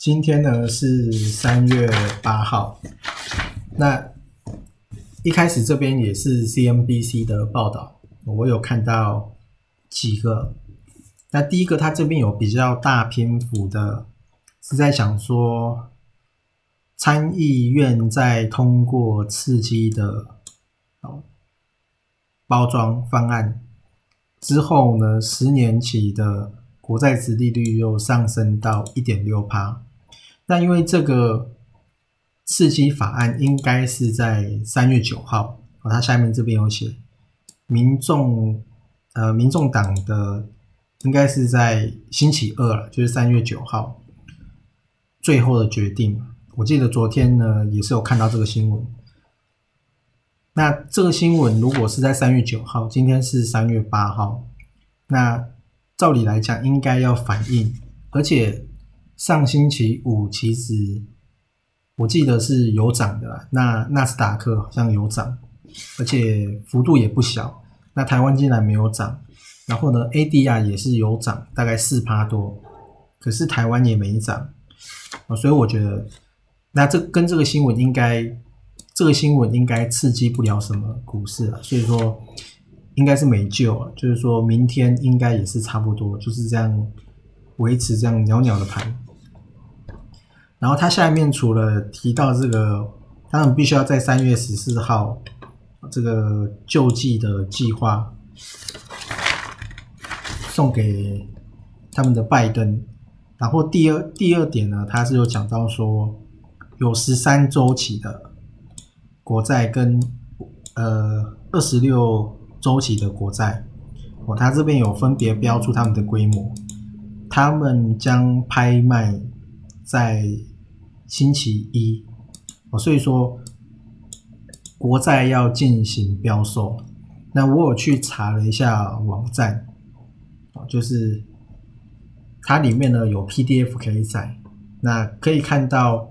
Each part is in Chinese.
今天呢是三月八号，那一开始这边也是 CNBC 的报道，我有看到几个。那第一个，它这边有比较大篇幅的，是在想说参议院在通过刺激的哦包装方案之后呢，十年期的国债值利率又上升到一点六趴。那因为这个刺激法案应该是在三月九号，哦，它下面这边有写，民众呃，民众党的应该是在星期二了，就是三月九号最后的决定。我记得昨天呢也是有看到这个新闻。那这个新闻如果是在三月九号，今天是三月八号，那照理来讲应该要反映，而且。上星期五其实我记得是有涨的，那纳斯达克好像有涨，而且幅度也不小。那台湾竟然没有涨，然后呢，ADR 也是有涨，大概四趴多，可是台湾也没涨啊。所以我觉得，那这跟这个新闻应该，这个新闻应该刺激不了什么股市了。所以说，应该是没救了。就是说明天应该也是差不多，就是这样维持这样袅袅的盘。然后它下面除了提到这个，他们必须要在三月十四号这个救济的计划送给他们的拜登。然后第二第二点呢，他是有讲到说有十三周期的国债跟呃二十六周期的国债，哦，他这边有分别标出他们的规模，他们将拍卖在。星期一，哦，所以说国债要进行标售。那我有去查了一下网站，哦，就是它里面呢有 PDF 可以载，那可以看到。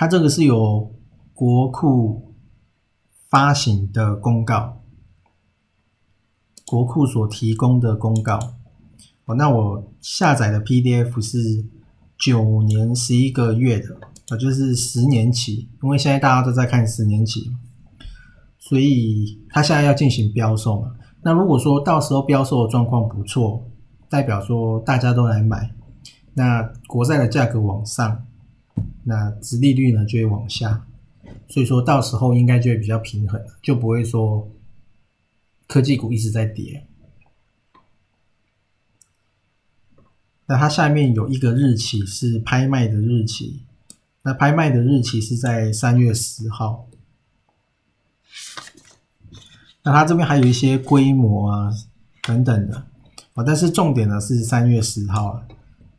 它这个是由国库发行的公告，国库所提供的公告。哦，那我下载的 PDF 是九年十一个月的，啊，就是十年期，因为现在大家都在看十年期，所以它现在要进行标售嘛。那如果说到时候标售的状况不错，代表说大家都来买，那国债的价格往上。那殖利率呢就会往下，所以说到时候应该就会比较平衡，就不会说科技股一直在跌。那它下面有一个日期是拍卖的日期，那拍卖的日期是在三月十号。那它这边还有一些规模啊等等的啊，但是重点呢是三月十号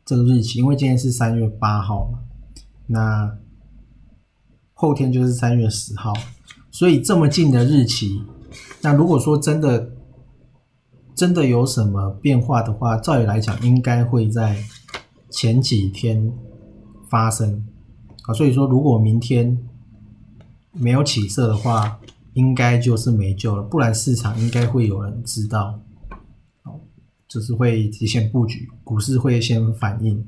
这个日期，因为今天是三月八号嘛，那后天就是三月十号，所以这么近的日期，那如果说真的真的有什么变化的话，照理来讲应该会在前几天发生啊，所以说如果明天没有起色的话。应该就是没救了，不然市场应该会有人知道，就是会提前布局，股市会先反应。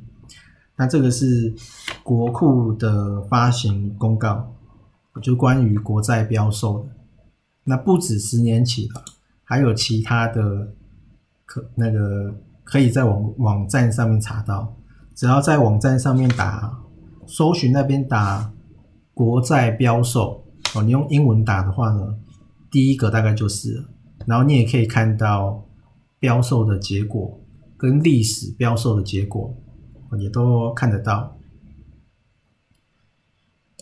那这个是国库的发行公告，就关于国债标售的。那不止十年期的，还有其他的可那个可以在网网站上面查到，只要在网站上面打搜寻那边打国债标售。哦，你用英文打的话呢，第一个大概就是，然后你也可以看到标售的结果跟历史标售的结果，也都看得到。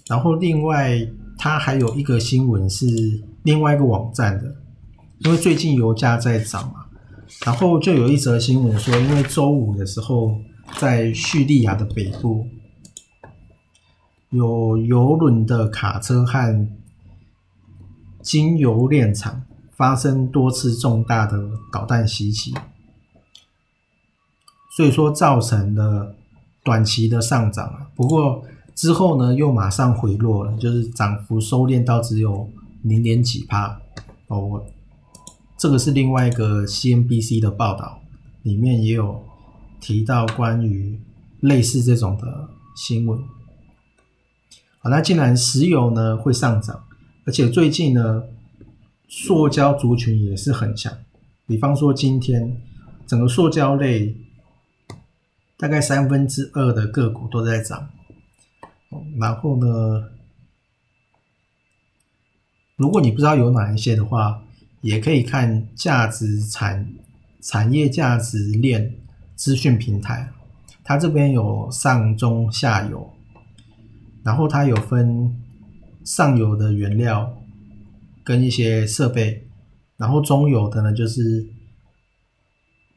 然后另外，它还有一个新闻是另外一个网站的，因为最近油价在涨嘛，然后就有一则新闻说，因为周五的时候在叙利亚的北部有油轮的卡车和经油炼厂发生多次重大的导弹袭击，所以说造成了短期的上涨啊。不过之后呢，又马上回落了，就是涨幅收敛到只有零点几帕。哦，这个是另外一个 CNBC 的报道，里面也有提到关于类似这种的新闻。好，那既然石油呢会上涨。而且最近呢，塑胶族群也是很强。比方说今天整个塑胶类大概三分之二的个股都在涨。然后呢，如果你不知道有哪一些的话，也可以看价值产产业价值链资讯平台，它这边有上中下游，然后它有分。上游的原料跟一些设备，然后中游的呢就是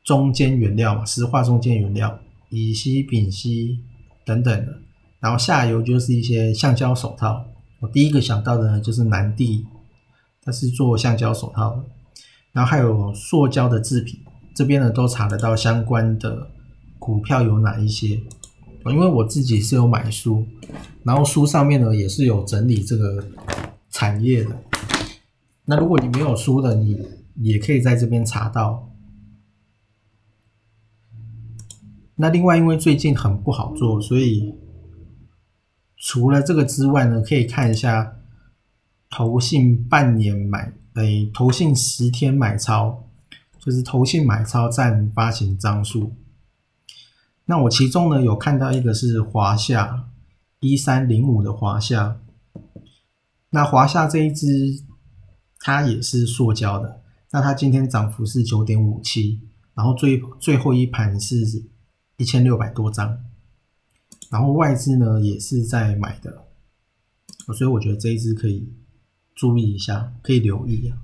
中间原料嘛，石化中间原料，乙烯、丙烯等等的，然后下游就是一些橡胶手套。我第一个想到的呢就是南帝，它是做橡胶手套的，然后还有塑胶的制品，这边呢都查得到相关的股票有哪一些。因为我自己是有买书，然后书上面呢也是有整理这个产业的。那如果你没有书的，你也可以在这边查到。那另外，因为最近很不好做，所以除了这个之外呢，可以看一下投信半年买，诶，投信十天买超，就是投信买超占发行张数。那我其中呢有看到一个是华夏一三零五的华夏，那华夏这一支它也是塑胶的，那它今天涨幅是九点五七，然后最最后一盘是一千六百多张，然后外资呢也是在买的，所以我觉得这一支可以注意一下，可以留意啊。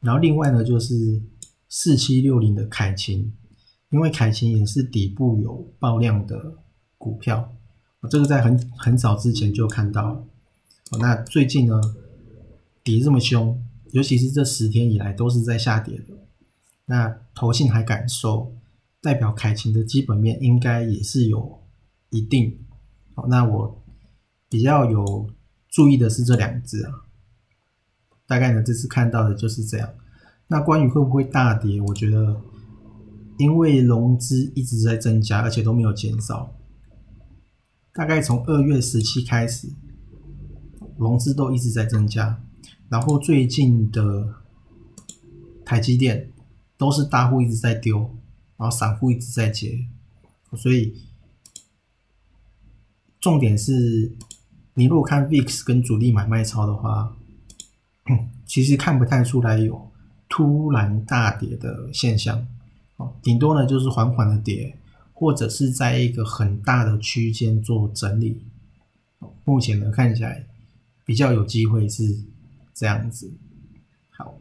然后另外呢就是四七六零的凯琴。因为凯琴也是底部有爆量的股票，我这个在很很早之前就看到。那最近呢，跌这么凶，尤其是这十天以来都是在下跌的。那投信还敢收，代表凯琴的基本面应该也是有一定。好，那我比较有注意的是这两只啊，大概呢这次看到的就是这样。那关于会不会大跌，我觉得。因为融资一直在增加，而且都没有减少。大概从二月十七开始，融资都一直在增加。然后最近的台积电都是大户一直在丢，然后散户一直在接。所以重点是，你如果看 VIX 跟主力买卖超的话，其实看不太出来有突然大跌的现象。哦顶多呢就是缓缓的跌，或者是在一个很大的区间做整理。目前呢，看起来比较有机会是这样子。好。